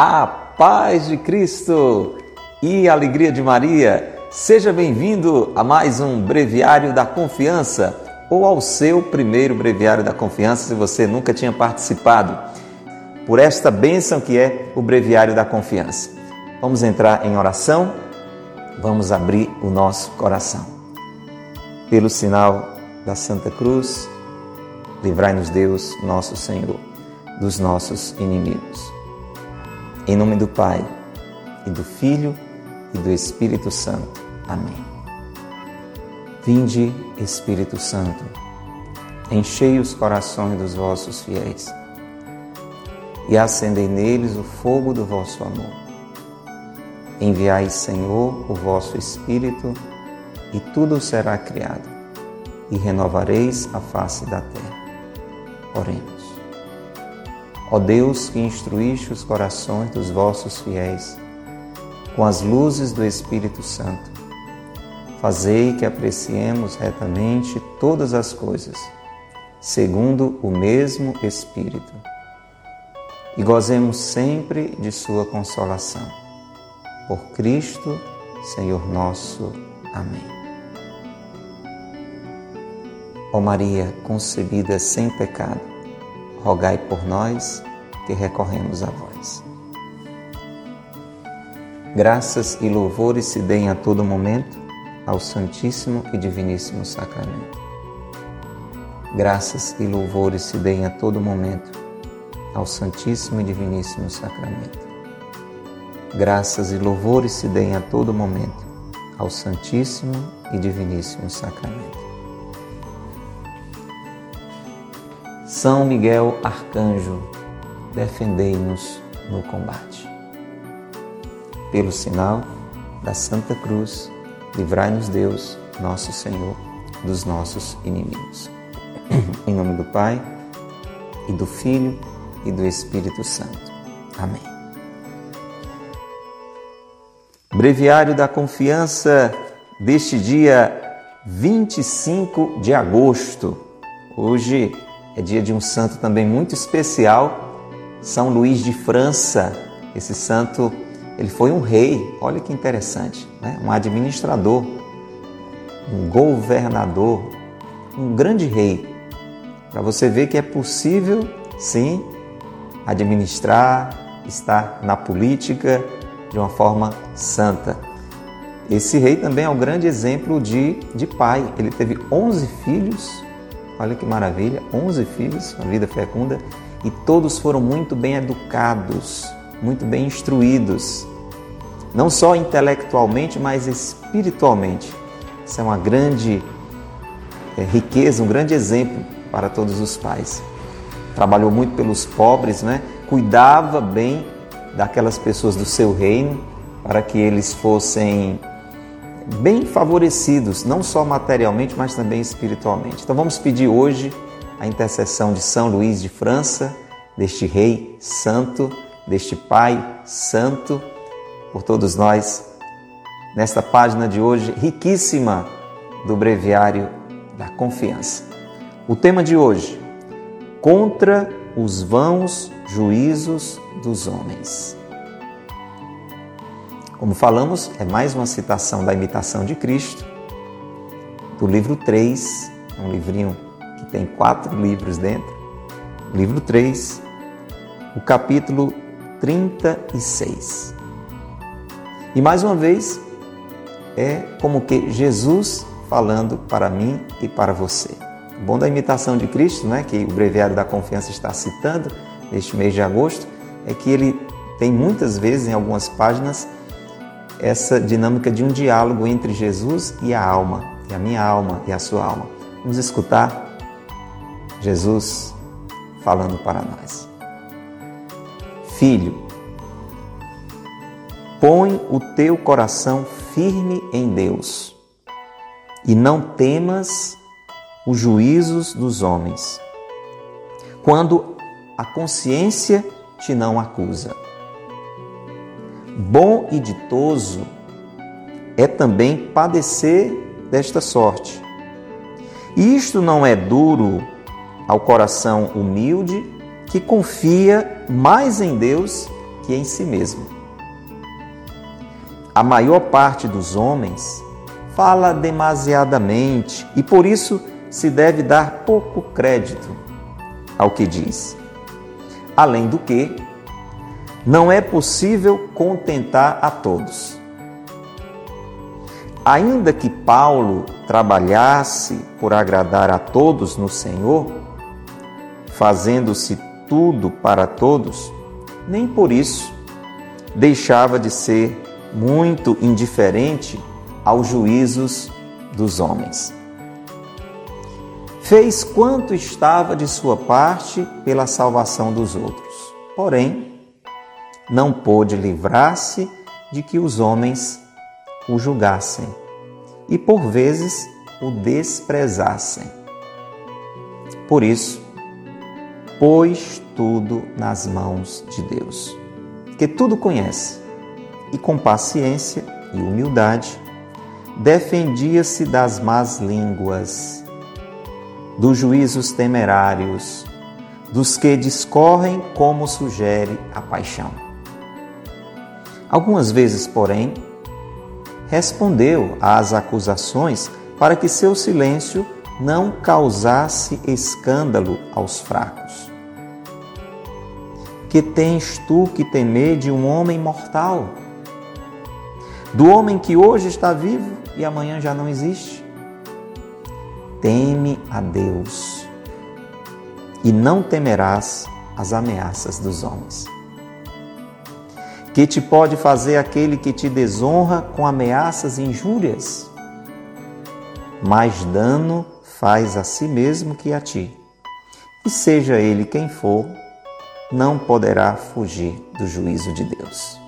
A paz de Cristo e a alegria de Maria. Seja bem-vindo a mais um Breviário da Confiança ou ao seu primeiro Breviário da Confiança, se você nunca tinha participado, por esta bênção que é o Breviário da Confiança. Vamos entrar em oração, vamos abrir o nosso coração. Pelo sinal da Santa Cruz, livrai-nos Deus, nosso Senhor, dos nossos inimigos. Em nome do Pai, e do Filho, e do Espírito Santo. Amém. Vinde, Espírito Santo, enchei os corações dos vossos fiéis e acendei neles o fogo do vosso amor. Enviai, Senhor, o vosso Espírito, e tudo será criado, e renovareis a face da terra. Oremos. Ó Deus que instruíste os corações dos vossos fiéis com as luzes do Espírito Santo, fazei que apreciemos retamente todas as coisas, segundo o mesmo Espírito, e gozemos sempre de Sua consolação. Por Cristo, Senhor nosso. Amém. Ó Maria, concebida sem pecado, rogai por nós que recorremos a vós. Graças e louvores se deem a todo momento ao Santíssimo e Diviníssimo Sacramento. Graças e louvores se deem a todo momento ao Santíssimo e Diviníssimo Sacramento. Graças e louvores se deem a todo momento ao Santíssimo e Diviníssimo Sacramento. São Miguel Arcanjo, defendei-nos no combate. Pelo sinal da Santa Cruz, livrai-nos Deus, nosso Senhor, dos nossos inimigos. em nome do Pai, e do Filho, e do Espírito Santo. Amém. Breviário da Confiança deste dia 25 de agosto. Hoje é dia de um santo também muito especial, São Luís de França. Esse santo, ele foi um rei, olha que interessante, né? um administrador, um governador, um grande rei. Para você ver que é possível, sim, administrar, estar na política de uma forma santa. Esse rei também é um grande exemplo de, de pai. Ele teve 11 filhos Olha que maravilha, 11 filhos, uma vida fecunda, e todos foram muito bem educados, muito bem instruídos, não só intelectualmente, mas espiritualmente. Isso é uma grande é, riqueza, um grande exemplo para todos os pais. Trabalhou muito pelos pobres, né? cuidava bem daquelas pessoas do seu reino para que eles fossem bem favorecidos, não só materialmente, mas também espiritualmente. Então vamos pedir hoje a intercessão de São Luís de França, deste rei santo, deste pai santo, por todos nós, nesta página de hoje riquíssima do breviário da confiança. O tema de hoje: contra os vãos juízos dos homens. Como falamos, é mais uma citação da imitação de Cristo, do livro 3, um livrinho que tem quatro livros dentro. Livro 3, o capítulo 36. E mais uma vez, é como que Jesus falando para mim e para você. O bom da imitação de Cristo, né, que o Breviário da Confiança está citando neste mês de agosto, é que ele tem muitas vezes, em algumas páginas, essa dinâmica de um diálogo entre Jesus e a alma, e a minha alma e a sua alma. Vamos escutar Jesus falando para nós. Filho, põe o teu coração firme em Deus e não temas os juízos dos homens, quando a consciência te não acusa Bom e ditoso é também padecer desta sorte. Isto não é duro ao coração humilde que confia mais em Deus que em si mesmo. A maior parte dos homens fala demasiadamente e por isso se deve dar pouco crédito ao que diz. Além do que, não é possível contentar a todos. Ainda que Paulo trabalhasse por agradar a todos no Senhor, fazendo-se tudo para todos, nem por isso deixava de ser muito indiferente aos juízos dos homens. Fez quanto estava de sua parte pela salvação dos outros, porém, não pôde livrar-se de que os homens o julgassem e, por vezes, o desprezassem. Por isso, pôs tudo nas mãos de Deus, que tudo conhece, e com paciência e humildade defendia-se das más línguas, dos juízos temerários, dos que discorrem como sugere a paixão. Algumas vezes, porém, respondeu às acusações para que seu silêncio não causasse escândalo aos fracos. Que tens tu que temer de um homem mortal? Do homem que hoje está vivo e amanhã já não existe? Teme a Deus e não temerás as ameaças dos homens. Que te pode fazer aquele que te desonra com ameaças e injúrias? Mais dano faz a si mesmo que a ti. E seja ele quem for, não poderá fugir do juízo de Deus.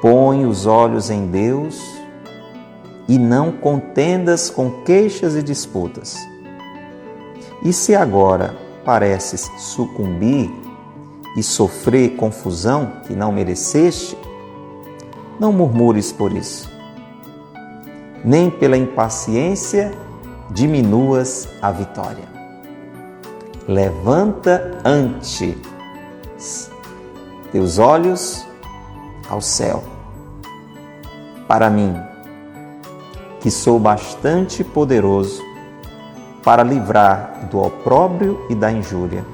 Põe os olhos em Deus e não contendas com queixas e disputas. E se agora pareces sucumbir e sofrer confusão que não mereceste, não murmures por isso nem pela impaciência diminuas a vitória. Levanta antes teus olhos ao céu. Para mim, que sou bastante poderoso para livrar do opróbrio e da injúria,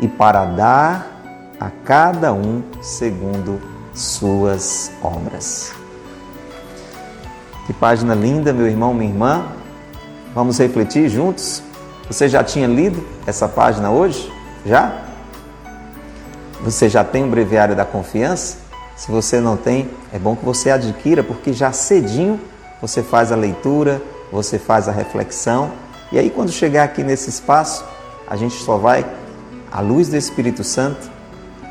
e para dar a cada um segundo suas obras. Que página linda, meu irmão, minha irmã. Vamos refletir juntos? Você já tinha lido essa página hoje? Já? Você já tem o breviário da confiança? Se você não tem, é bom que você adquira, porque já cedinho você faz a leitura, você faz a reflexão, e aí quando chegar aqui nesse espaço, a gente só vai, à luz do Espírito Santo,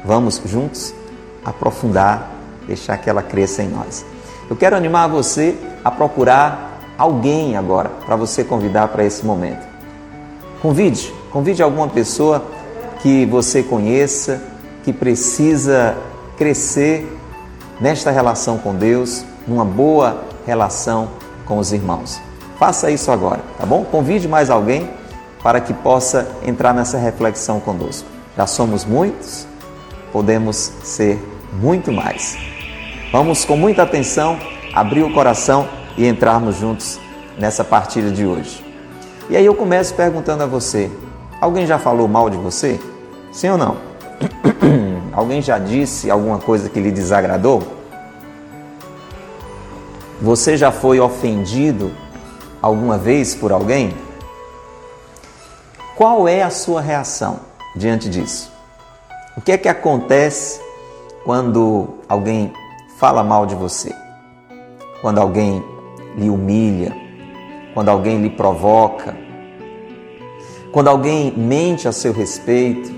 vamos juntos aprofundar, deixar que ela cresça em nós. Eu quero animar você a procurar alguém agora para você convidar para esse momento. Convide, convide alguma pessoa que você conheça, que precisa crescer nesta relação com Deus, numa boa relação com os irmãos. Faça isso agora, tá bom? Convide mais alguém para que possa entrar nessa reflexão conosco. Já somos muitos, podemos ser muito mais. Vamos com muita atenção abrir o coração e entrarmos juntos nessa partilha de hoje. E aí eu começo perguntando a você: alguém já falou mal de você? Sim ou não? alguém já disse alguma coisa que lhe desagradou? Você já foi ofendido alguma vez por alguém? Qual é a sua reação diante disso? O que é que acontece quando alguém fala mal de você? Quando alguém lhe humilha, quando alguém lhe provoca, quando alguém mente a seu respeito?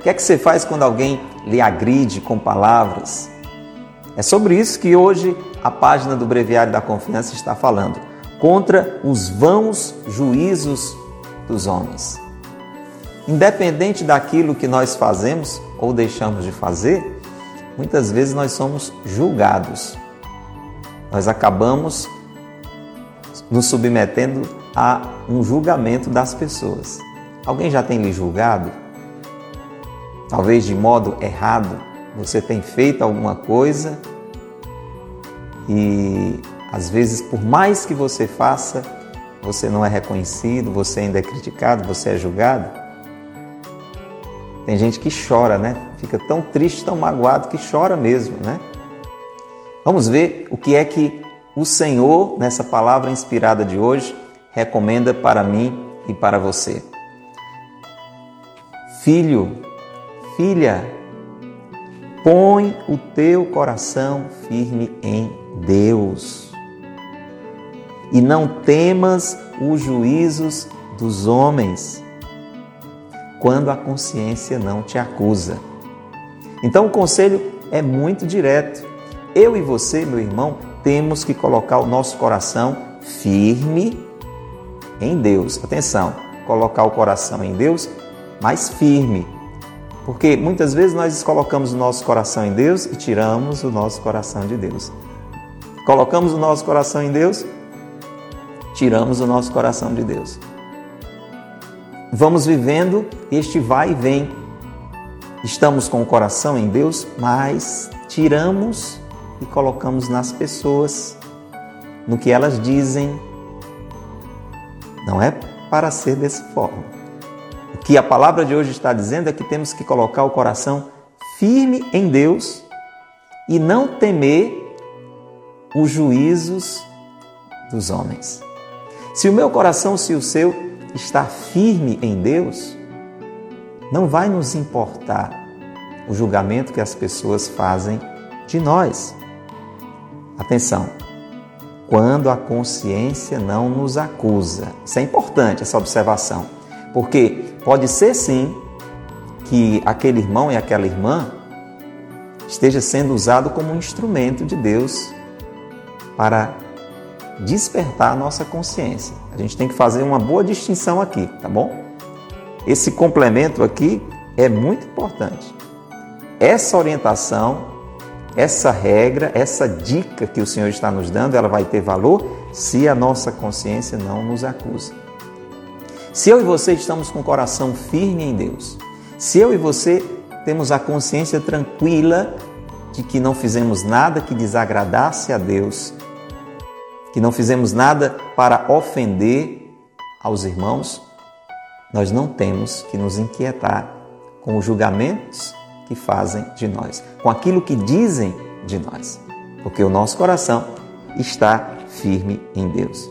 O que é que você faz quando alguém lhe agride com palavras? É sobre isso que hoje a página do Breviário da Confiança está falando. Contra os vãos juízos dos homens. Independente daquilo que nós fazemos ou deixamos de fazer, muitas vezes nós somos julgados. Nós acabamos nos submetendo a um julgamento das pessoas. Alguém já tem lhe julgado? talvez de modo errado, você tem feito alguma coisa e às vezes, por mais que você faça, você não é reconhecido, você ainda é criticado, você é julgado. Tem gente que chora, né? Fica tão triste, tão magoado que chora mesmo, né? Vamos ver o que é que o Senhor, nessa palavra inspirada de hoje, recomenda para mim e para você. Filho, filha, põe o teu coração firme em Deus e não temas os juízos dos homens quando a consciência não te acusa. Então o conselho é muito direto. Eu e você, meu irmão, temos que colocar o nosso coração firme em Deus. Atenção, colocar o coração em Deus, mas firme. Porque muitas vezes nós colocamos o nosso coração em Deus e tiramos o nosso coração de Deus. Colocamos o nosso coração em Deus, tiramos o nosso coração de Deus. Vamos vivendo este vai e vem. Estamos com o coração em Deus, mas tiramos e colocamos nas pessoas, no que elas dizem. Não é para ser dessa forma. O que a palavra de hoje está dizendo é que temos que colocar o coração firme em Deus e não temer os juízos dos homens. Se o meu coração, se o seu, está firme em Deus, não vai nos importar o julgamento que as pessoas fazem de nós. Atenção, quando a consciência não nos acusa. Isso é importante, essa observação, porque pode ser sim que aquele irmão e aquela irmã esteja sendo usado como um instrumento de Deus para despertar a nossa consciência. A gente tem que fazer uma boa distinção aqui, tá bom? Esse complemento aqui é muito importante. Essa orientação, essa regra, essa dica que o Senhor está nos dando, ela vai ter valor se a nossa consciência não nos acusa. Se eu e você estamos com o coração firme em Deus, se eu e você temos a consciência tranquila de que não fizemos nada que desagradasse a Deus, que não fizemos nada para ofender aos irmãos, nós não temos que nos inquietar com os julgamentos que fazem de nós, com aquilo que dizem de nós, porque o nosso coração está firme em Deus.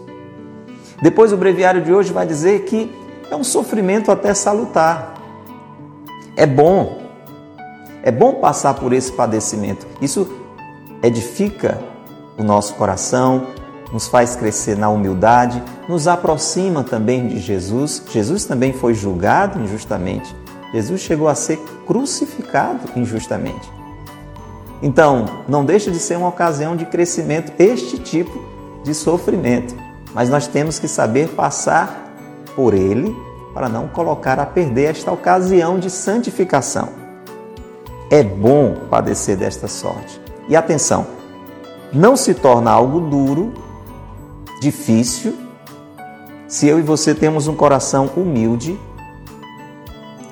Depois, o breviário de hoje vai dizer que é um sofrimento até salutar. É bom, é bom passar por esse padecimento. Isso edifica o nosso coração, nos faz crescer na humildade, nos aproxima também de Jesus. Jesus também foi julgado injustamente. Jesus chegou a ser crucificado injustamente. Então, não deixa de ser uma ocasião de crescimento este tipo de sofrimento, mas nós temos que saber passar por ele para não colocar a perder esta ocasião de santificação. É bom padecer desta sorte. E atenção, não se torna algo duro difícil se eu e você temos um coração humilde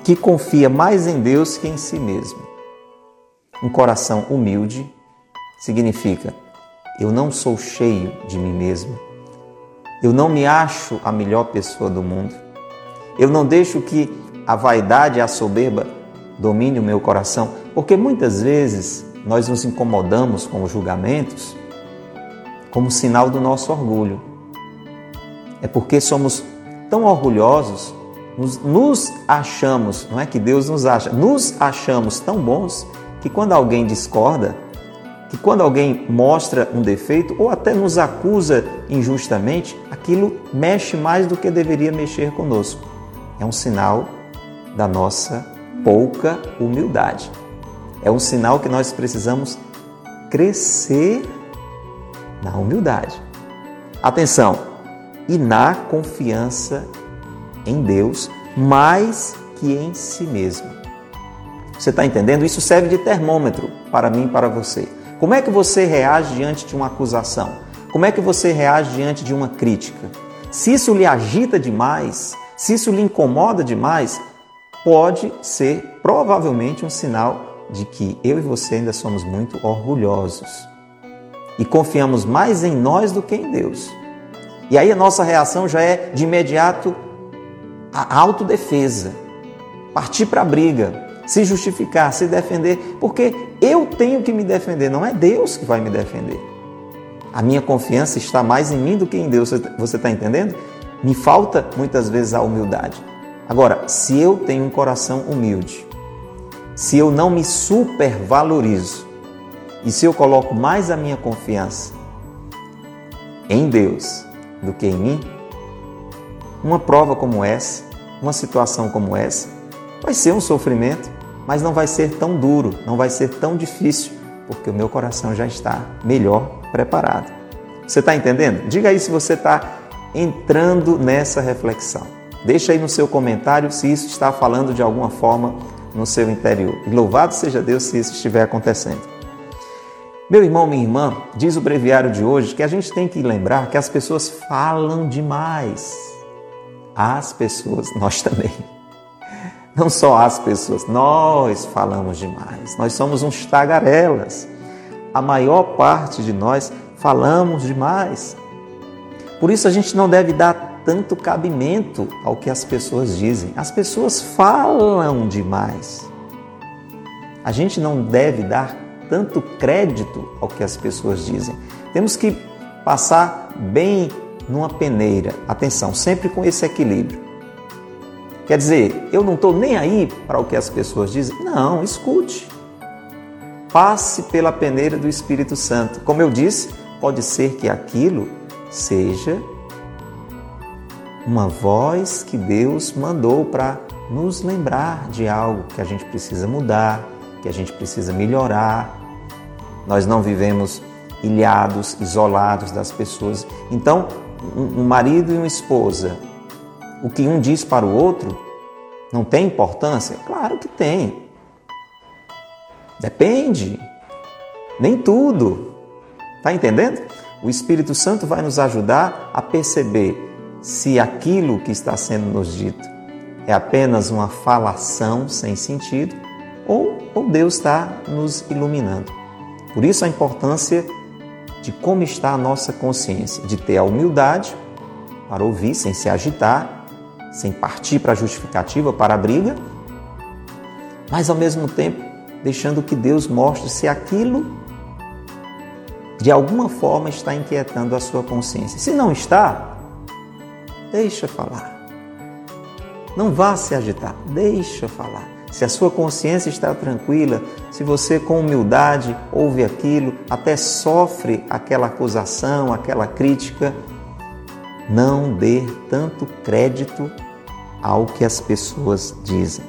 que confia mais em Deus que em si mesmo. Um coração humilde significa eu não sou cheio de mim mesmo. Eu não me acho a melhor pessoa do mundo. Eu não deixo que a vaidade e a soberba domine o meu coração, porque muitas vezes nós nos incomodamos com os julgamentos como sinal do nosso orgulho. É porque somos tão orgulhosos, nos, nos, achamos, não é que Deus nos acha, nos achamos tão bons que quando alguém discorda, que quando alguém mostra um defeito ou até nos acusa injustamente, aquilo mexe mais do que deveria mexer conosco. É um sinal da nossa pouca humildade. É um sinal que nós precisamos crescer na humildade. Atenção, e na confiança em Deus mais que em si mesmo. Você está entendendo? Isso serve de termômetro para mim e para você. Como é que você reage diante de uma acusação? Como é que você reage diante de uma crítica? Se isso lhe agita demais, se isso lhe incomoda demais, pode ser provavelmente um sinal de que eu e você ainda somos muito orgulhosos e confiamos mais em nós do que em Deus. E aí a nossa reação já é de imediato a autodefesa, partir para a briga, se justificar, se defender, porque eu tenho que me defender, não é Deus que vai me defender. A minha confiança está mais em mim do que em Deus, você está entendendo? Me falta muitas vezes a humildade. Agora, se eu tenho um coração humilde, se eu não me supervalorizo e se eu coloco mais a minha confiança em Deus do que em mim, uma prova como essa, uma situação como essa, vai ser um sofrimento, mas não vai ser tão duro, não vai ser tão difícil, porque o meu coração já está melhor preparado. Você está entendendo? Diga aí se você está entrando nessa reflexão. Deixa aí no seu comentário se isso está falando de alguma forma no seu interior. E louvado seja Deus se isso estiver acontecendo. Meu irmão, minha irmã, diz o breviário de hoje que a gente tem que lembrar que as pessoas falam demais. As pessoas, nós também. Não só as pessoas, nós falamos demais. Nós somos uns tagarelas. A maior parte de nós falamos demais. Por isso a gente não deve dar tanto cabimento ao que as pessoas dizem. As pessoas falam demais. A gente não deve dar tanto crédito ao que as pessoas dizem. Temos que passar bem numa peneira. Atenção, sempre com esse equilíbrio. Quer dizer, eu não estou nem aí para o que as pessoas dizem. Não, escute. Passe pela peneira do Espírito Santo. Como eu disse, pode ser que aquilo seja uma voz que Deus mandou para nos lembrar de algo que a gente precisa mudar, que a gente precisa melhorar. Nós não vivemos ilhados, isolados das pessoas. Então, um marido e uma esposa, o que um diz para o outro não tem importância? Claro que tem. Depende. Nem tudo. Está entendendo? O Espírito Santo vai nos ajudar a perceber se aquilo que está sendo nos dito é apenas uma falação sem sentido ou, ou Deus está nos iluminando. Por isso a importância de como está a nossa consciência, de ter a humildade para ouvir sem se agitar, sem partir para a justificativa, para a briga, mas ao mesmo tempo deixando que Deus mostre se aquilo de alguma forma está inquietando a sua consciência. Se não está, deixa falar. Não vá se agitar, deixa falar. Se a sua consciência está tranquila, se você com humildade ouve aquilo, até sofre aquela acusação, aquela crítica, não dê tanto crédito ao que as pessoas dizem.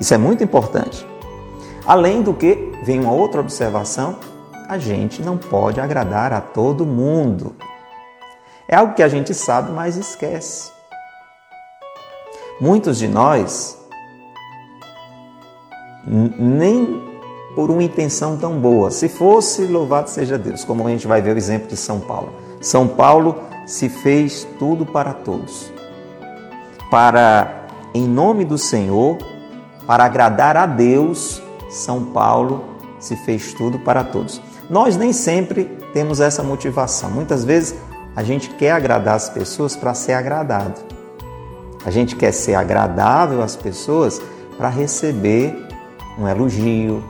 Isso é muito importante. Além do que, vem uma outra observação: a gente não pode agradar a todo mundo. É algo que a gente sabe, mas esquece. Muitos de nós, nem por uma intenção tão boa, se fosse louvado seja Deus, como a gente vai ver o exemplo de São Paulo. São Paulo se fez tudo para todos, para, em nome do Senhor, para agradar a Deus, São Paulo se fez tudo para todos. Nós nem sempre temos essa motivação. Muitas vezes a gente quer agradar as pessoas para ser agradado. A gente quer ser agradável às pessoas para receber um elogio,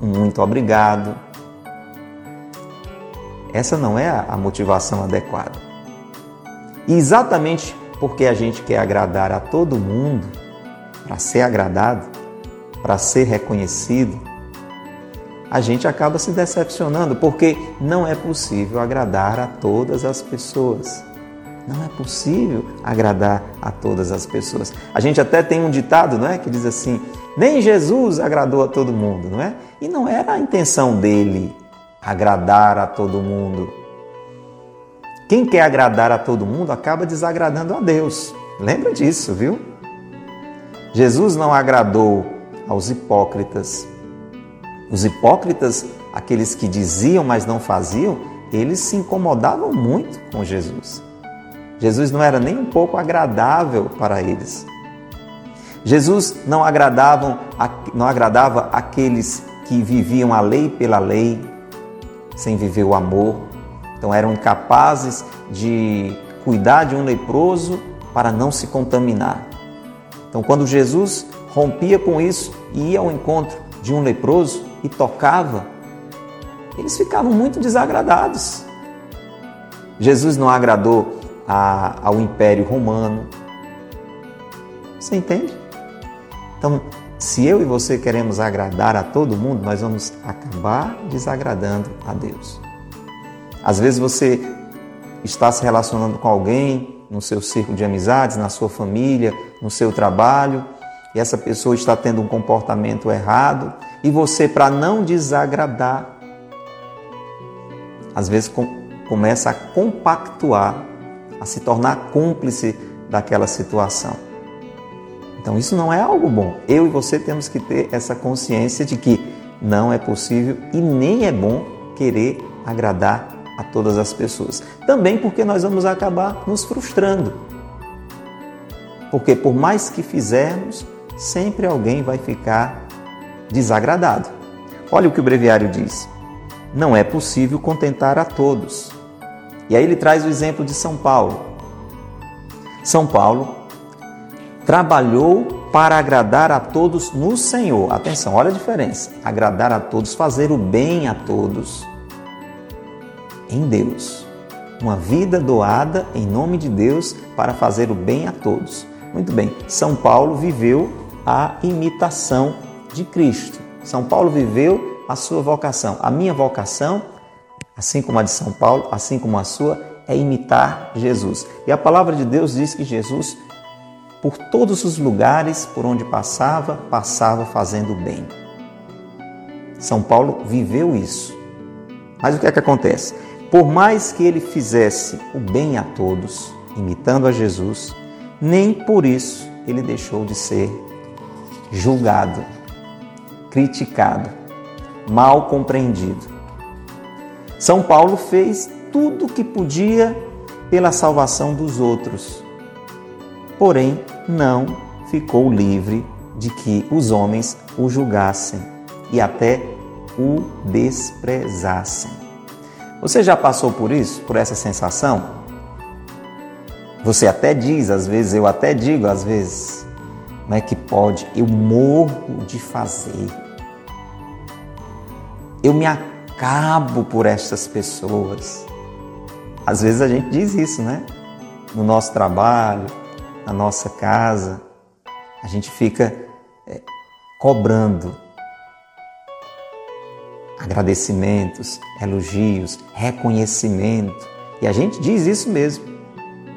um muito obrigado. Essa não é a motivação adequada. E exatamente porque a gente quer agradar a todo mundo, para ser agradado, para ser reconhecido, a gente acaba se decepcionando, porque não é possível agradar a todas as pessoas. Não é possível agradar a todas as pessoas. A gente até tem um ditado, não é, que diz assim: nem Jesus agradou a todo mundo, não é? E não era a intenção dele agradar a todo mundo. Quem quer agradar a todo mundo acaba desagradando a Deus. Lembra disso, viu? Jesus não agradou aos hipócritas, os hipócritas, aqueles que diziam, mas não faziam, eles se incomodavam muito com Jesus. Jesus não era nem um pouco agradável para eles. Jesus não, agradavam, não agradava aqueles que viviam a lei pela lei, sem viver o amor. Então eram incapazes de cuidar de um leproso para não se contaminar. Então, quando Jesus rompia com isso e ia ao encontro de um leproso e tocava, eles ficavam muito desagradados. Jesus não agradou a, ao Império Romano. Você entende? Então, se eu e você queremos agradar a todo mundo, nós vamos acabar desagradando a Deus. Às vezes você está se relacionando com alguém no seu círculo de amizades, na sua família, no seu trabalho, e essa pessoa está tendo um comportamento errado, e você, para não desagradar, às vezes começa a compactuar, a se tornar cúmplice daquela situação. Então isso não é algo bom. Eu e você temos que ter essa consciência de que não é possível e nem é bom querer agradar a todas as pessoas. Também porque nós vamos acabar nos frustrando. Porque por mais que fizermos, sempre alguém vai ficar desagradado. Olha o que o breviário diz. Não é possível contentar a todos. E aí ele traz o exemplo de São Paulo. São Paulo trabalhou para agradar a todos no Senhor. Atenção, olha a diferença. Agradar a todos, fazer o bem a todos em Deus. Uma vida doada em nome de Deus para fazer o bem a todos. Muito bem, São Paulo viveu a imitação de Cristo. São Paulo viveu a sua vocação. A minha vocação, assim como a de São Paulo, assim como a sua, é imitar Jesus. E a palavra de Deus diz que Jesus, por todos os lugares por onde passava, passava fazendo bem. São Paulo viveu isso. Mas o que é que acontece? Por mais que ele fizesse o bem a todos, imitando a Jesus, nem por isso ele deixou de ser julgado, criticado, mal compreendido. São Paulo fez tudo o que podia pela salvação dos outros, porém não ficou livre de que os homens o julgassem e até o desprezassem. Você já passou por isso, por essa sensação? Você até diz, às vezes, eu até digo, às vezes, como é que pode? Eu morro de fazer. Eu me acabo por estas pessoas. Às vezes a gente diz isso, né? No nosso trabalho, na nossa casa, a gente fica é, cobrando agradecimentos, elogios, reconhecimento. E a gente diz isso mesmo.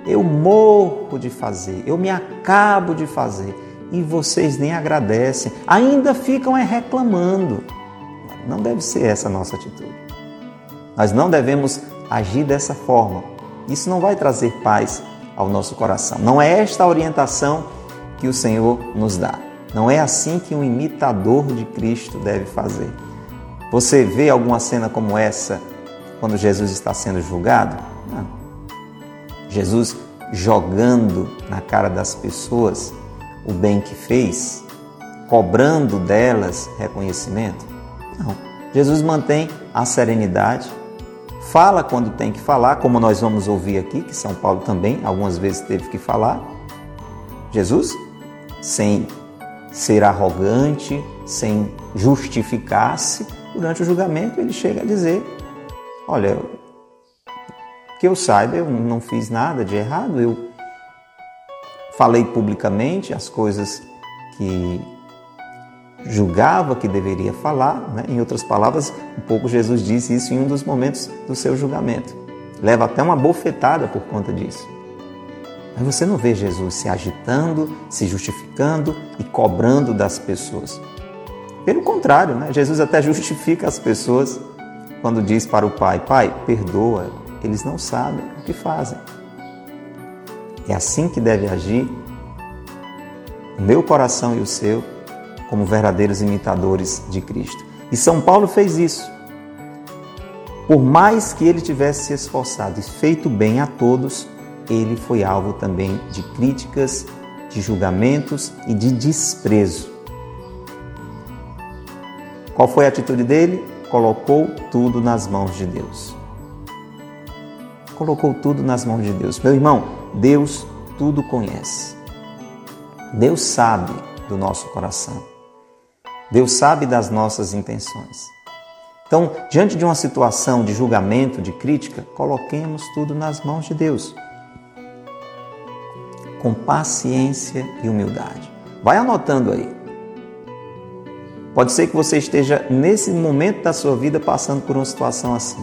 Eu morro de fazer, eu me acabo de fazer e vocês nem agradecem, ainda ficam é reclamando. Não deve ser essa a nossa atitude. Nós não devemos agir dessa forma. Isso não vai trazer paz ao nosso coração. Não é esta a orientação que o Senhor nos dá. Não é assim que um imitador de Cristo deve fazer. Você vê alguma cena como essa quando Jesus está sendo julgado? Não. Jesus jogando na cara das pessoas o bem que fez, cobrando delas reconhecimento? Não. Jesus mantém a serenidade, fala quando tem que falar, como nós vamos ouvir aqui, que São Paulo também algumas vezes teve que falar. Jesus, sem ser arrogante, sem justificar-se, durante o julgamento ele chega a dizer: Olha, que eu saiba, eu não fiz nada de errado, eu falei publicamente as coisas que julgava que deveria falar. Né? Em outras palavras, um pouco Jesus disse isso em um dos momentos do seu julgamento. Leva até uma bofetada por conta disso. Mas você não vê Jesus se agitando, se justificando e cobrando das pessoas. Pelo contrário, né? Jesus até justifica as pessoas quando diz para o Pai: Pai, perdoa, eles não sabem o que fazem. É assim que deve agir o meu coração e o seu, como verdadeiros imitadores de Cristo. E São Paulo fez isso. Por mais que ele tivesse se esforçado e feito bem a todos, ele foi alvo também de críticas de julgamentos e de desprezo. Qual foi a atitude dele? Colocou tudo nas mãos de Deus. Colocou tudo nas mãos de Deus. Meu irmão, Deus tudo conhece. Deus sabe do nosso coração. Deus sabe das nossas intenções. Então, diante de uma situação de julgamento, de crítica, coloquemos tudo nas mãos de Deus. Com paciência e humildade. Vai anotando aí. Pode ser que você esteja nesse momento da sua vida passando por uma situação assim.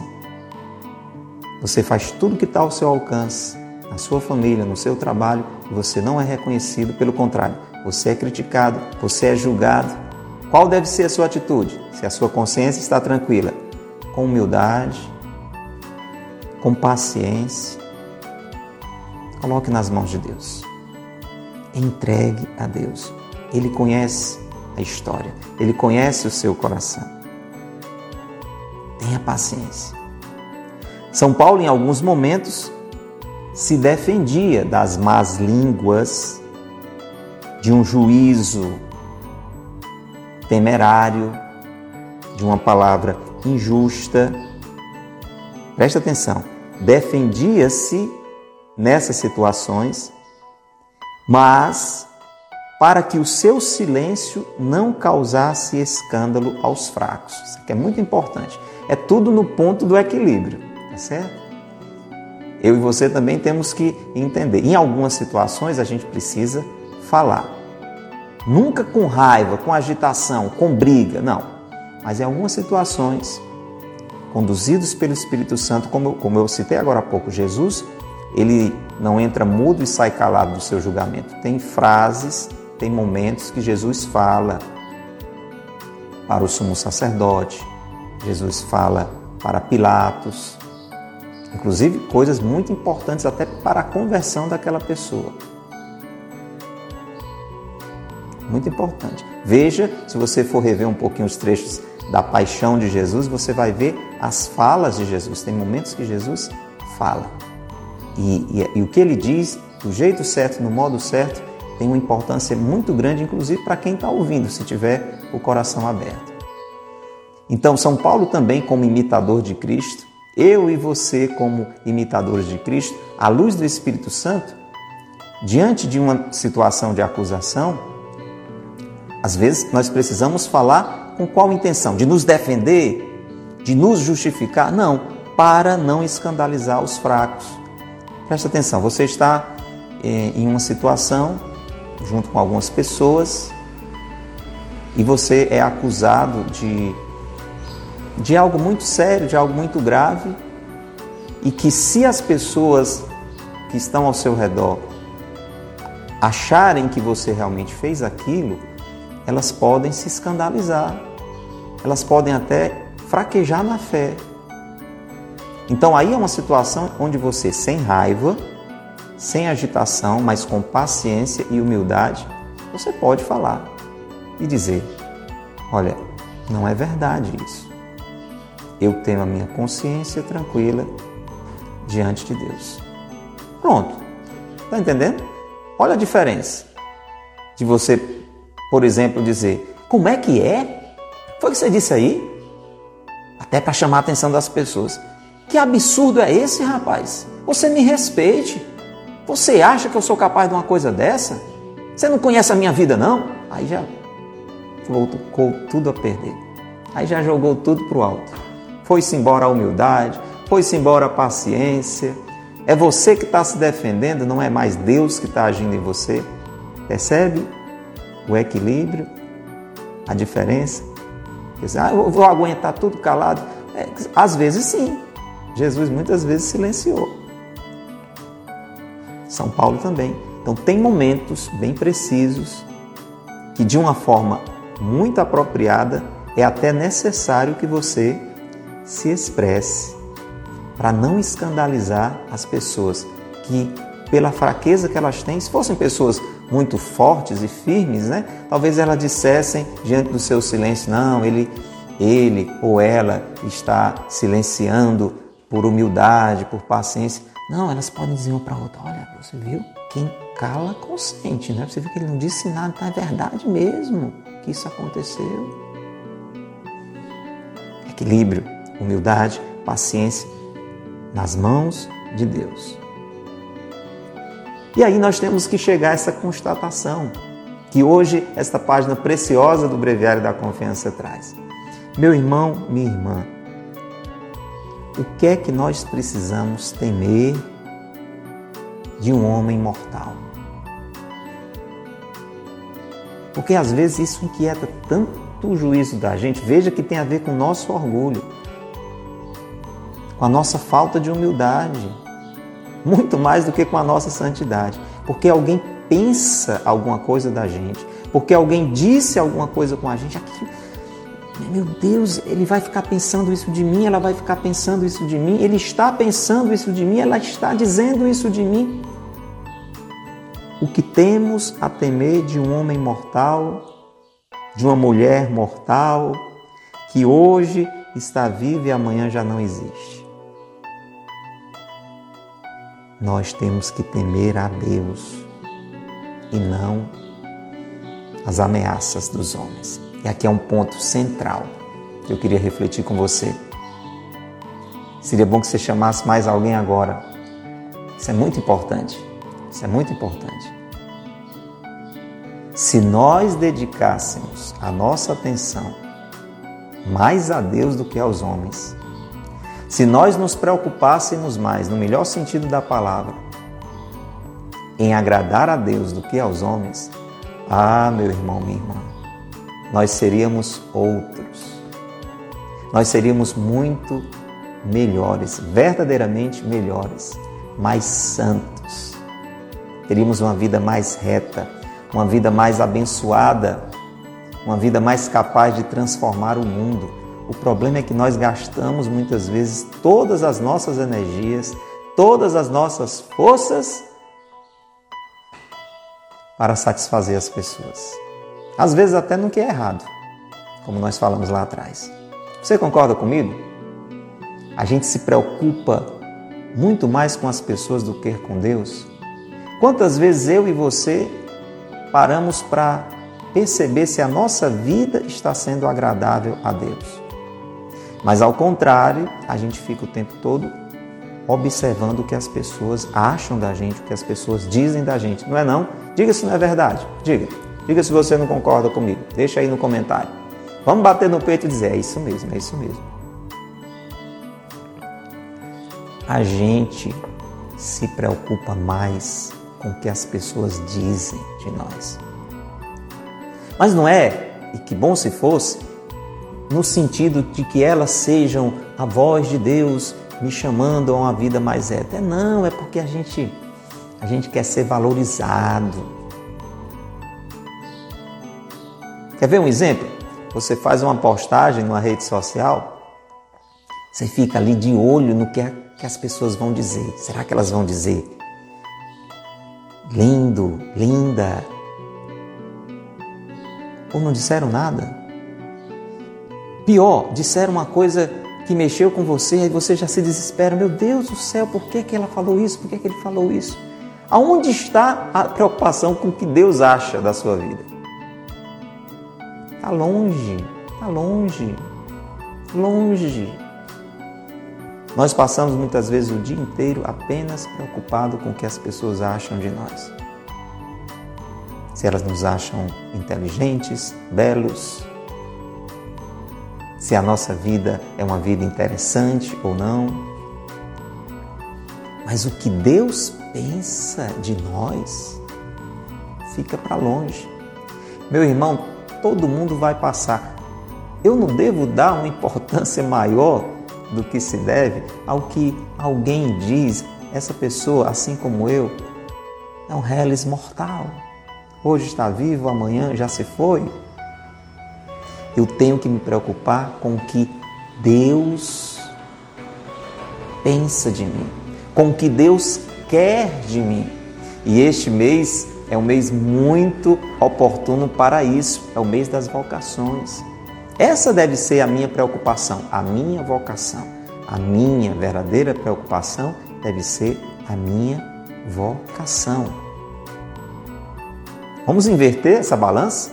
Você faz tudo que está ao seu alcance, na sua família, no seu trabalho, e você não é reconhecido, pelo contrário, você é criticado, você é julgado, qual deve ser a sua atitude? Se a sua consciência está tranquila, com humildade, com paciência, coloque nas mãos de Deus. Entregue a Deus. Ele conhece a história, ele conhece o seu coração. Tenha paciência. São Paulo, em alguns momentos, se defendia das más línguas, de um juízo temerário, de uma palavra injusta. Presta atenção, defendia-se nessas situações, mas para que o seu silêncio não causasse escândalo aos fracos. Isso aqui é muito importante. É tudo no ponto do equilíbrio, tá certo? Eu e você também temos que entender. Em algumas situações a gente precisa falar. Nunca com raiva, com agitação, com briga, não. Mas em algumas situações, conduzidos pelo Espírito Santo, como eu, como eu citei agora há pouco, Jesus, ele não entra mudo e sai calado do seu julgamento. Tem frases, tem momentos que Jesus fala para o sumo sacerdote, Jesus fala para Pilatos, inclusive coisas muito importantes até para a conversão daquela pessoa. Muito importante. Veja, se você for rever um pouquinho os trechos da paixão de Jesus, você vai ver as falas de Jesus. Tem momentos que Jesus fala. E, e, e o que ele diz, do jeito certo, no modo certo, tem uma importância muito grande, inclusive para quem está ouvindo, se tiver o coração aberto. Então, São Paulo também, como imitador de Cristo, eu e você, como imitadores de Cristo, à luz do Espírito Santo, diante de uma situação de acusação, às vezes nós precisamos falar com qual intenção? De nos defender? De nos justificar? Não, para não escandalizar os fracos. Presta atenção, você está eh, em uma situação junto com algumas pessoas e você é acusado de, de algo muito sério, de algo muito grave e que se as pessoas que estão ao seu redor acharem que você realmente fez aquilo, elas podem se escandalizar, elas podem até fraquejar na fé. Então aí é uma situação onde você, sem raiva, sem agitação, mas com paciência e humildade, você pode falar e dizer: Olha, não é verdade isso. Eu tenho a minha consciência tranquila diante de Deus. Pronto. Está entendendo? Olha a diferença de você por exemplo, dizer: Como é que é? Foi o que você disse aí? Até para chamar a atenção das pessoas. Que absurdo é esse, rapaz? Você me respeite. Você acha que eu sou capaz de uma coisa dessa? Você não conhece a minha vida, não? Aí já colocou tudo a perder. Aí já jogou tudo para o alto. Foi-se embora a humildade, foi-se embora a paciência. É você que está se defendendo, não é mais Deus que está agindo em você. Percebe o equilíbrio, a diferença. Dizer, ah, eu vou aguentar tudo calado. É, às vezes sim. Jesus muitas vezes silenciou. São Paulo também. Então tem momentos bem precisos que de uma forma muito apropriada é até necessário que você se expresse para não escandalizar as pessoas que pela fraqueza que elas têm, se fossem pessoas muito fortes e firmes, né? Talvez elas dissessem diante do seu silêncio: não, ele, ele ou ela está silenciando por humildade, por paciência. Não, elas podem dizer uma para outra: olha, você viu? Quem cala consente, né? Você vê que ele não disse nada, tá? é verdade mesmo que isso aconteceu. Equilíbrio, humildade, paciência nas mãos de Deus. E aí nós temos que chegar a essa constatação que hoje esta página preciosa do Breviário da Confiança traz. Meu irmão, minha irmã, o que é que nós precisamos temer de um homem mortal? Porque às vezes isso inquieta tanto o juízo da gente. Veja que tem a ver com o nosso orgulho, com a nossa falta de humildade, muito mais do que com a nossa santidade. Porque alguém pensa alguma coisa da gente, porque alguém disse alguma coisa com a gente, aquilo, meu Deus, ele vai ficar pensando isso de mim, ela vai ficar pensando isso de mim, ele está pensando isso de mim, ela está dizendo isso de mim. O que temos a temer de um homem mortal, de uma mulher mortal, que hoje está viva e amanhã já não existe. Nós temos que temer a Deus e não as ameaças dos homens. E aqui é um ponto central que eu queria refletir com você. Seria bom que você chamasse mais alguém agora. Isso é muito importante. Isso é muito importante. Se nós dedicássemos a nossa atenção mais a Deus do que aos homens, se nós nos preocupássemos mais, no melhor sentido da palavra, em agradar a Deus do que aos homens, ah, meu irmão, minha irmã, nós seríamos outros. Nós seríamos muito melhores, verdadeiramente melhores, mais santos. Teríamos uma vida mais reta, uma vida mais abençoada, uma vida mais capaz de transformar o mundo. O problema é que nós gastamos muitas vezes todas as nossas energias, todas as nossas forças para satisfazer as pessoas. Às vezes até no que é errado, como nós falamos lá atrás. Você concorda comigo? A gente se preocupa muito mais com as pessoas do que com Deus. Quantas vezes eu e você paramos para perceber se a nossa vida está sendo agradável a Deus? Mas ao contrário, a gente fica o tempo todo observando o que as pessoas acham da gente, o que as pessoas dizem da gente. Não é não? Diga se não é verdade. Diga. Diga se você não concorda comigo. Deixa aí no comentário. Vamos bater no peito e dizer: é isso mesmo, é isso mesmo. A gente se preocupa mais com o que as pessoas dizem de nós. Mas não é, e que bom se fosse, no sentido de que elas sejam a voz de Deus me chamando a uma vida mais reta. Não, é porque a gente a gente quer ser valorizado. Quer ver um exemplo? Você faz uma postagem numa rede social, você fica ali de olho no que, que as pessoas vão dizer. Será que elas vão dizer lindo, linda? Ou não disseram nada? Pior, disseram uma coisa que mexeu com você, e você já se desespera. Meu Deus do céu, por que, que ela falou isso? Por que, que ele falou isso? Aonde está a preocupação com o que Deus acha da sua vida? Está longe, está longe, longe. Nós passamos muitas vezes o dia inteiro apenas preocupado com o que as pessoas acham de nós. Se elas nos acham inteligentes, belos, se a nossa vida é uma vida interessante ou não. Mas o que Deus pensa de nós fica para longe. Meu irmão, todo mundo vai passar. Eu não devo dar uma importância maior do que se deve ao que alguém diz. Essa pessoa, assim como eu, é um reles mortal. Hoje está vivo, amanhã já se foi. Eu tenho que me preocupar com o que Deus pensa de mim, com o que Deus quer de mim. E este mês é um mês muito oportuno para isso, é o mês das vocações. Essa deve ser a minha preocupação, a minha vocação. A minha verdadeira preocupação deve ser a minha vocação. Vamos inverter essa balança?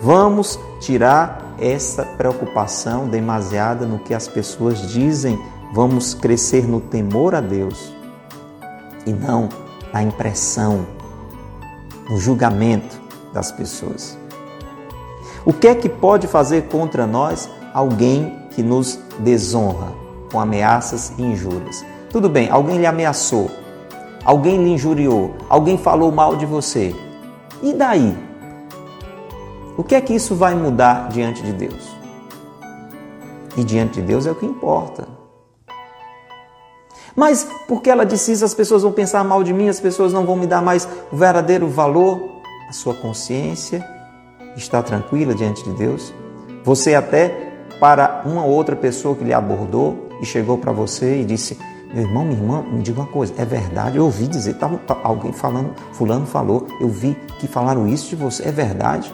Vamos tirar essa preocupação demasiada no que as pessoas dizem. Vamos crescer no temor a Deus e não na impressão, no julgamento das pessoas. O que é que pode fazer contra nós alguém que nos desonra com ameaças e injúrias? Tudo bem, alguém lhe ameaçou, alguém lhe injuriou, alguém falou mal de você. E daí? O que é que isso vai mudar diante de Deus? E diante de Deus é o que importa. Mas porque ela disse isso, as pessoas vão pensar mal de mim, as pessoas não vão me dar mais o verdadeiro valor. A sua consciência está tranquila diante de Deus? Você até para uma outra pessoa que lhe abordou e chegou para você e disse: Meu irmão, minha irmã, me diga uma coisa, é verdade? Eu ouvi dizer, estava alguém falando, Fulano falou, eu vi que falaram isso de você, é verdade?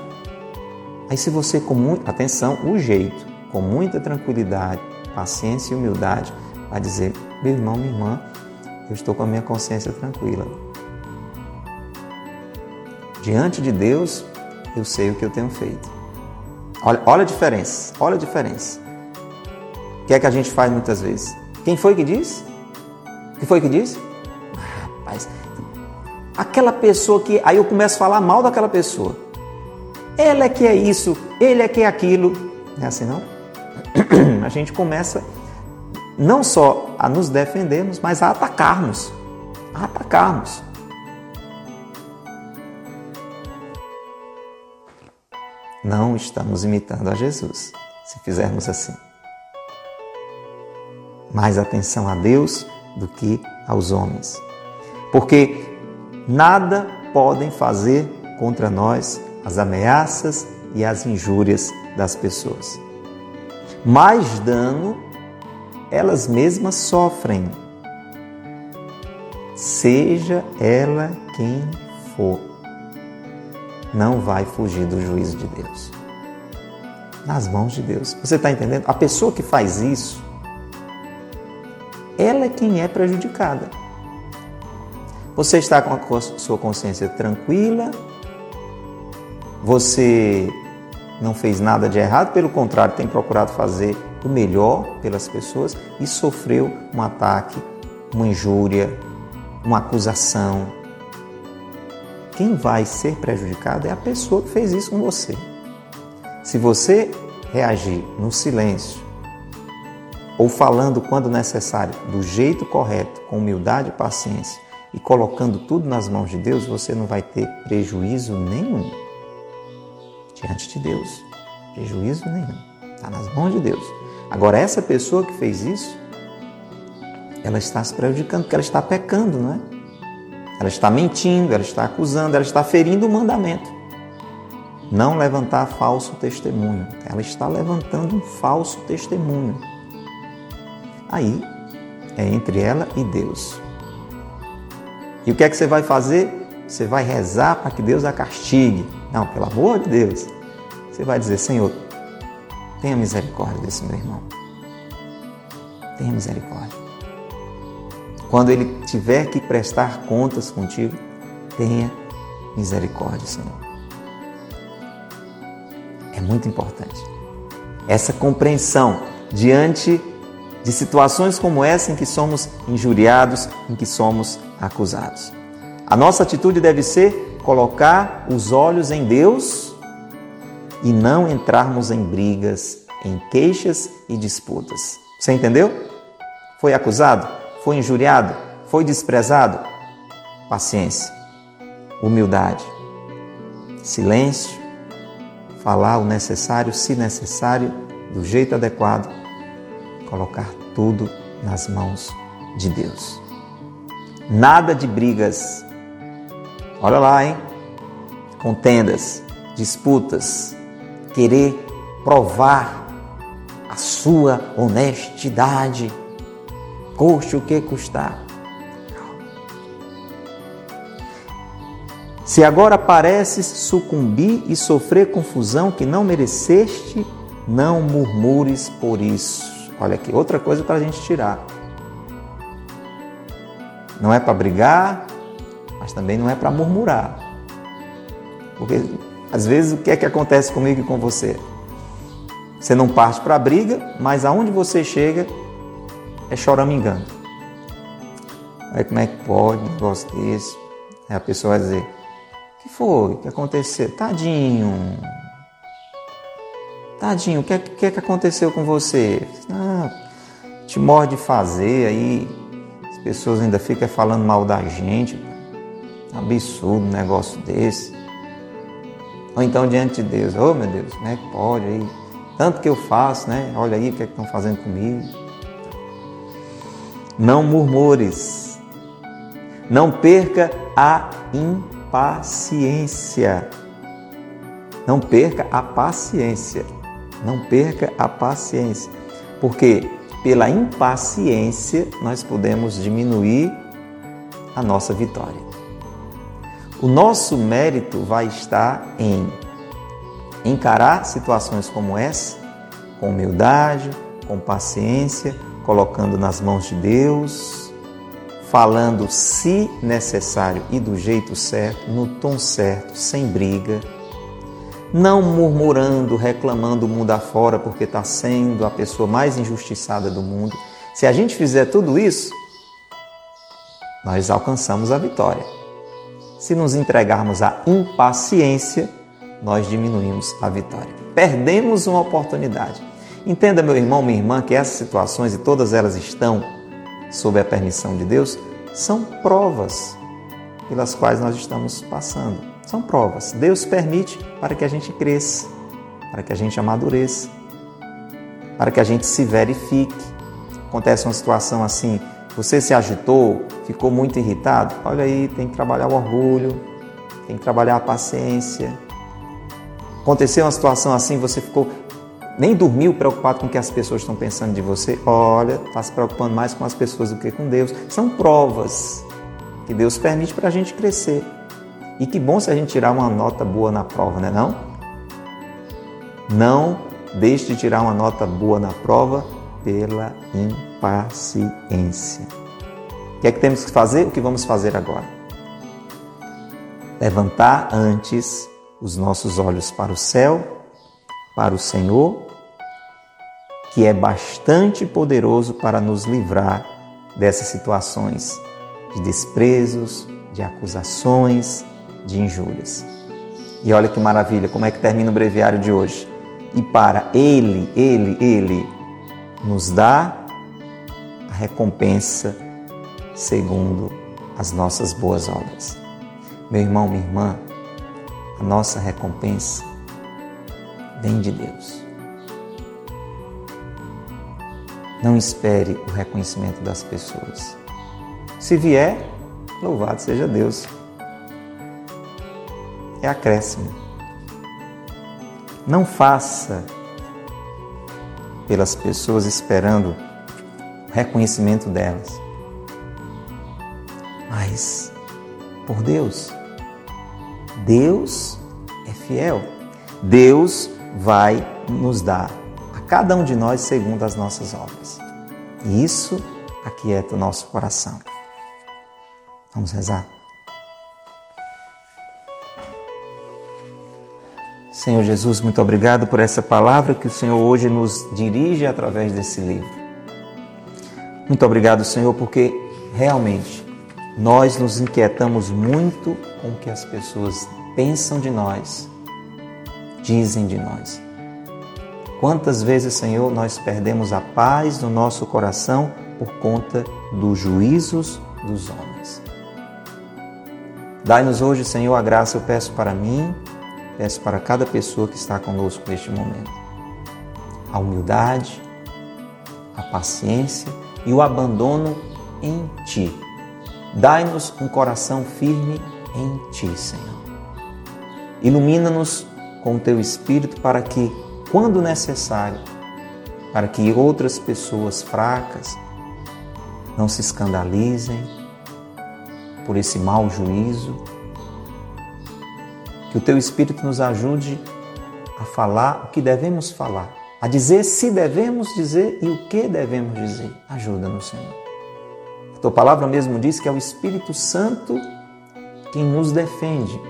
Aí, se você, com muita atenção, o jeito, com muita tranquilidade, paciência e humildade, vai dizer: Meu irmão, minha irmã, eu estou com a minha consciência tranquila. Diante de Deus, eu sei o que eu tenho feito. Olha, olha a diferença, olha a diferença. O que é que a gente faz muitas vezes? Quem foi que disse? Quem foi que disse? Rapaz, aquela pessoa que. Aí eu começo a falar mal daquela pessoa. Ela é que é isso, ele é que é aquilo. Não é assim não? A gente começa não só a nos defendermos, mas a atacarmos. A atacarmos. não estamos imitando a Jesus se fizermos assim. Mais atenção a Deus do que aos homens. Porque nada podem fazer contra nós as ameaças e as injúrias das pessoas. Mais dano elas mesmas sofrem, seja ela quem for não vai fugir do juízo de Deus. Nas mãos de Deus. Você está entendendo? A pessoa que faz isso, ela é quem é prejudicada. Você está com a sua consciência tranquila, você não fez nada de errado, pelo contrário, tem procurado fazer o melhor pelas pessoas e sofreu um ataque, uma injúria, uma acusação, quem vai ser prejudicado é a pessoa que fez isso com você. Se você reagir no silêncio ou falando quando necessário, do jeito correto, com humildade e paciência e colocando tudo nas mãos de Deus, você não vai ter prejuízo nenhum diante de Deus. Prejuízo nenhum. Está nas mãos de Deus. Agora, essa pessoa que fez isso, ela está se prejudicando, porque ela está pecando, não é? Ela está mentindo, ela está acusando, ela está ferindo o mandamento. Não levantar falso testemunho. Ela está levantando um falso testemunho. Aí é entre ela e Deus. E o que é que você vai fazer? Você vai rezar para que Deus a castigue. Não, pelo amor de Deus. Você vai dizer: Senhor, tenha misericórdia desse meu irmão. Tenha misericórdia. Quando ele tiver que prestar contas contigo, tenha misericórdia, Senhor. É muito importante. Essa compreensão diante de situações como essa em que somos injuriados, em que somos acusados. A nossa atitude deve ser colocar os olhos em Deus e não entrarmos em brigas, em queixas e disputas. Você entendeu? Foi acusado? Foi injuriado? Foi desprezado? Paciência, humildade, silêncio, falar o necessário, se necessário, do jeito adequado, colocar tudo nas mãos de Deus. Nada de brigas. Olha lá, hein? Contendas, disputas, querer provar a sua honestidade custe o que custar. Se agora pareces sucumbir e sofrer confusão que não mereceste, não murmures por isso. Olha aqui, outra coisa para a gente tirar. Não é para brigar, mas também não é para murmurar. Porque às vezes o que é que acontece comigo e com você? Você não parte para a briga, mas aonde você chega é choramingando. Aí como é que pode um negócio desse? Aí a pessoa vai dizer, o que foi? O que aconteceu? Tadinho. Tadinho, o que é que, é que aconteceu com você? Ah, te morde de fazer, aí as pessoas ainda ficam falando mal da gente. Absurdo um negócio desse. Ou então diante de Deus, oh meu Deus, como é que pode aí? Tanto que eu faço, né? Olha aí o que, é que estão fazendo comigo. Não murmures. Não perca a impaciência. Não perca a paciência. Não perca a paciência. Porque pela impaciência nós podemos diminuir a nossa vitória. O nosso mérito vai estar em encarar situações como essa com humildade, com paciência, colocando nas mãos de Deus, falando se necessário e do jeito certo, no tom certo, sem briga, não murmurando, reclamando o mundo afora porque está sendo a pessoa mais injustiçada do mundo. Se a gente fizer tudo isso, nós alcançamos a vitória. Se nos entregarmos à impaciência, nós diminuímos a vitória. Perdemos uma oportunidade. Entenda, meu irmão, minha irmã, que essas situações, e todas elas estão sob a permissão de Deus, são provas pelas quais nós estamos passando. São provas. Deus permite para que a gente cresça, para que a gente amadureça, para que a gente se verifique. Acontece uma situação assim, você se agitou, ficou muito irritado? Olha aí, tem que trabalhar o orgulho, tem que trabalhar a paciência. Aconteceu uma situação assim, você ficou nem dormiu preocupado com o que as pessoas estão pensando de você. Olha, está se preocupando mais com as pessoas do que com Deus. São provas que Deus permite para a gente crescer. E que bom se a gente tirar uma nota boa na prova, não é não? Não deixe de tirar uma nota boa na prova pela impaciência. O que é que temos que fazer? O que vamos fazer agora? Levantar antes os nossos olhos para o céu, para o Senhor, que é bastante poderoso para nos livrar dessas situações de desprezos, de acusações, de injúrias. E olha que maravilha, como é que termina o breviário de hoje. E para Ele, Ele, Ele nos dá a recompensa segundo as nossas boas obras. Meu irmão, minha irmã, a nossa recompensa vem de Deus. Não espere o reconhecimento das pessoas. Se vier, louvado seja Deus. É acréscimo. Não faça pelas pessoas esperando reconhecimento delas. Mas por Deus, Deus é fiel. Deus vai nos dar a cada um de nós segundo as nossas obras. E isso aquieta o nosso coração. Vamos rezar. Senhor Jesus, muito obrigado por essa palavra que o Senhor hoje nos dirige através desse livro. Muito obrigado, Senhor, porque realmente nós nos inquietamos muito com o que as pessoas pensam de nós, dizem de nós. Quantas vezes, Senhor, nós perdemos a paz no nosso coração por conta dos juízos dos homens. Dai-nos hoje, Senhor, a graça, eu peço para mim peço para cada pessoa que está conosco neste momento. A humildade, a paciência e o abandono em Ti. Dai-nos um coração firme em Ti, Senhor. Ilumina-nos com o Teu Espírito para que, quando necessário, para que outras pessoas fracas não se escandalizem por esse mau juízo que o Teu Espírito nos ajude a falar o que devemos falar, a dizer se devemos dizer e o que devemos dizer. Ajuda-nos, Senhor. A Tua palavra mesmo diz que é o Espírito Santo quem nos defende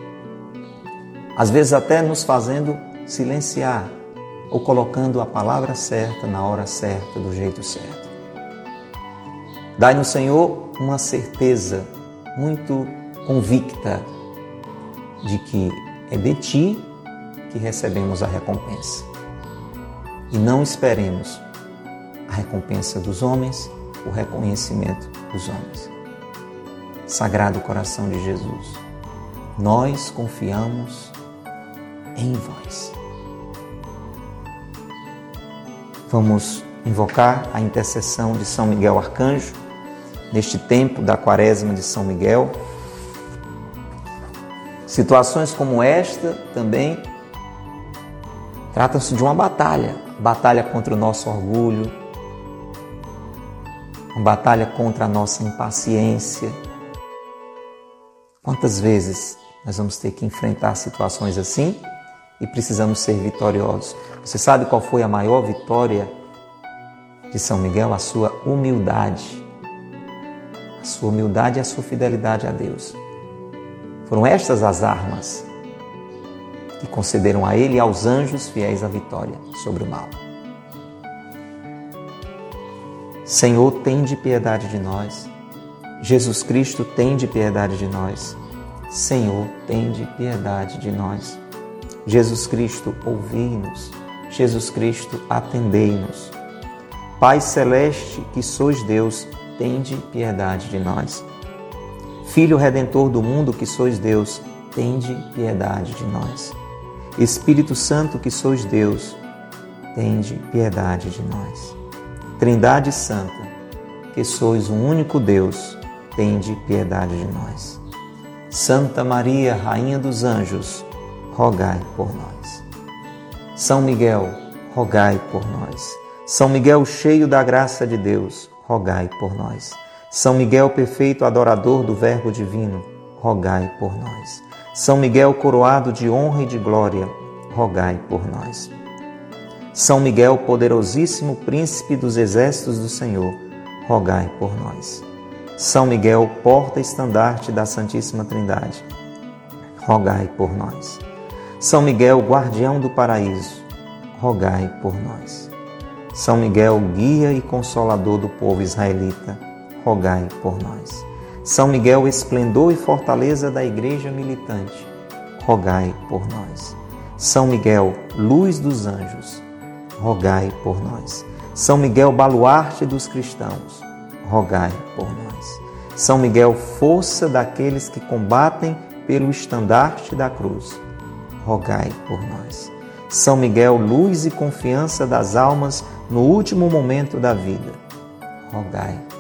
às vezes até nos fazendo silenciar ou colocando a palavra certa na hora certa, do jeito certo. Dai-nos, Senhor, uma certeza muito convicta de que é de Ti que recebemos a recompensa. E não esperemos a recompensa dos homens, o reconhecimento dos homens. Sagrado coração de Jesus, nós confiamos em vós. Vamos invocar a intercessão de São Miguel Arcanjo neste tempo da quaresma de São Miguel. Situações como esta também tratam-se de uma batalha batalha contra o nosso orgulho, uma batalha contra a nossa impaciência. Quantas vezes nós vamos ter que enfrentar situações assim e precisamos ser vitoriosos? Você sabe qual foi a maior vitória de São Miguel? A sua humildade. A sua humildade e a sua fidelidade a Deus. Foram estas as armas que concederam a ele e aos anjos fiéis a vitória sobre o mal. Senhor, tem de piedade de nós. Jesus Cristo, tem de piedade de nós. Senhor, tem de piedade de nós. Jesus Cristo, ouvi-nos. Jesus Cristo, atendei-nos. Pai celeste, que sois Deus, tende piedade de nós. Filho redentor do mundo, que sois Deus, tende piedade de nós. Espírito Santo, que sois Deus, tende piedade de nós. Trindade Santa, que sois um único Deus, tende piedade de nós. Santa Maria, Rainha dos Anjos, rogai por nós. São Miguel, rogai por nós. São Miguel, cheio da graça de Deus, rogai por nós. São Miguel, perfeito adorador do Verbo divino, rogai por nós. São Miguel, coroado de honra e de glória, rogai por nós. São Miguel, poderosíssimo príncipe dos exércitos do Senhor, rogai por nós. São Miguel, porta-estandarte da Santíssima Trindade, rogai por nós. São Miguel, guardião do paraíso, rogai por nós. São Miguel, guia e consolador do povo israelita, rogai por nós. São Miguel, esplendor e fortaleza da Igreja militante, rogai por nós. São Miguel, luz dos anjos, rogai por nós. São Miguel, baluarte dos cristãos, rogai por nós. São Miguel, força daqueles que combatem pelo estandarte da cruz, rogai por nós. São Miguel, luz e confiança das almas no último momento da vida, rogai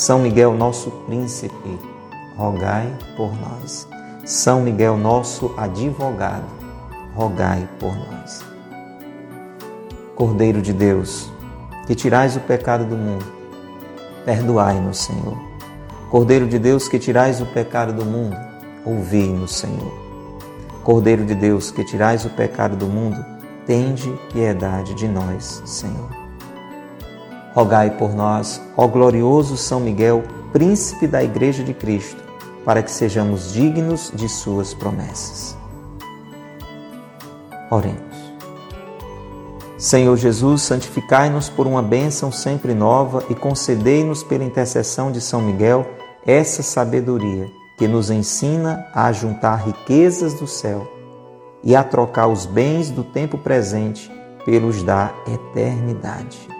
São Miguel, nosso príncipe, rogai por nós. São Miguel, nosso advogado, rogai por nós. Cordeiro de Deus, que tirais o pecado do mundo, perdoai-nos, Senhor. Cordeiro de Deus, que tirais o pecado do mundo, ouvi-nos, Senhor. Cordeiro de Deus, que tirais o pecado do mundo, tende piedade de nós, Senhor rogai por nós, ó glorioso São Miguel, príncipe da Igreja de Cristo, para que sejamos dignos de Suas promessas. Oremos. Senhor Jesus, santificai-nos por uma bênção sempre nova e concedei-nos pela intercessão de São Miguel essa sabedoria que nos ensina a juntar riquezas do céu e a trocar os bens do tempo presente pelos da eternidade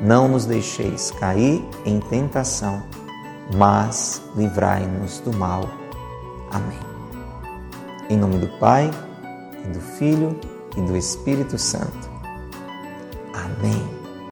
Não nos deixeis cair em tentação, mas livrai-nos do mal. Amém. Em nome do Pai, e do Filho e do Espírito Santo. Amém.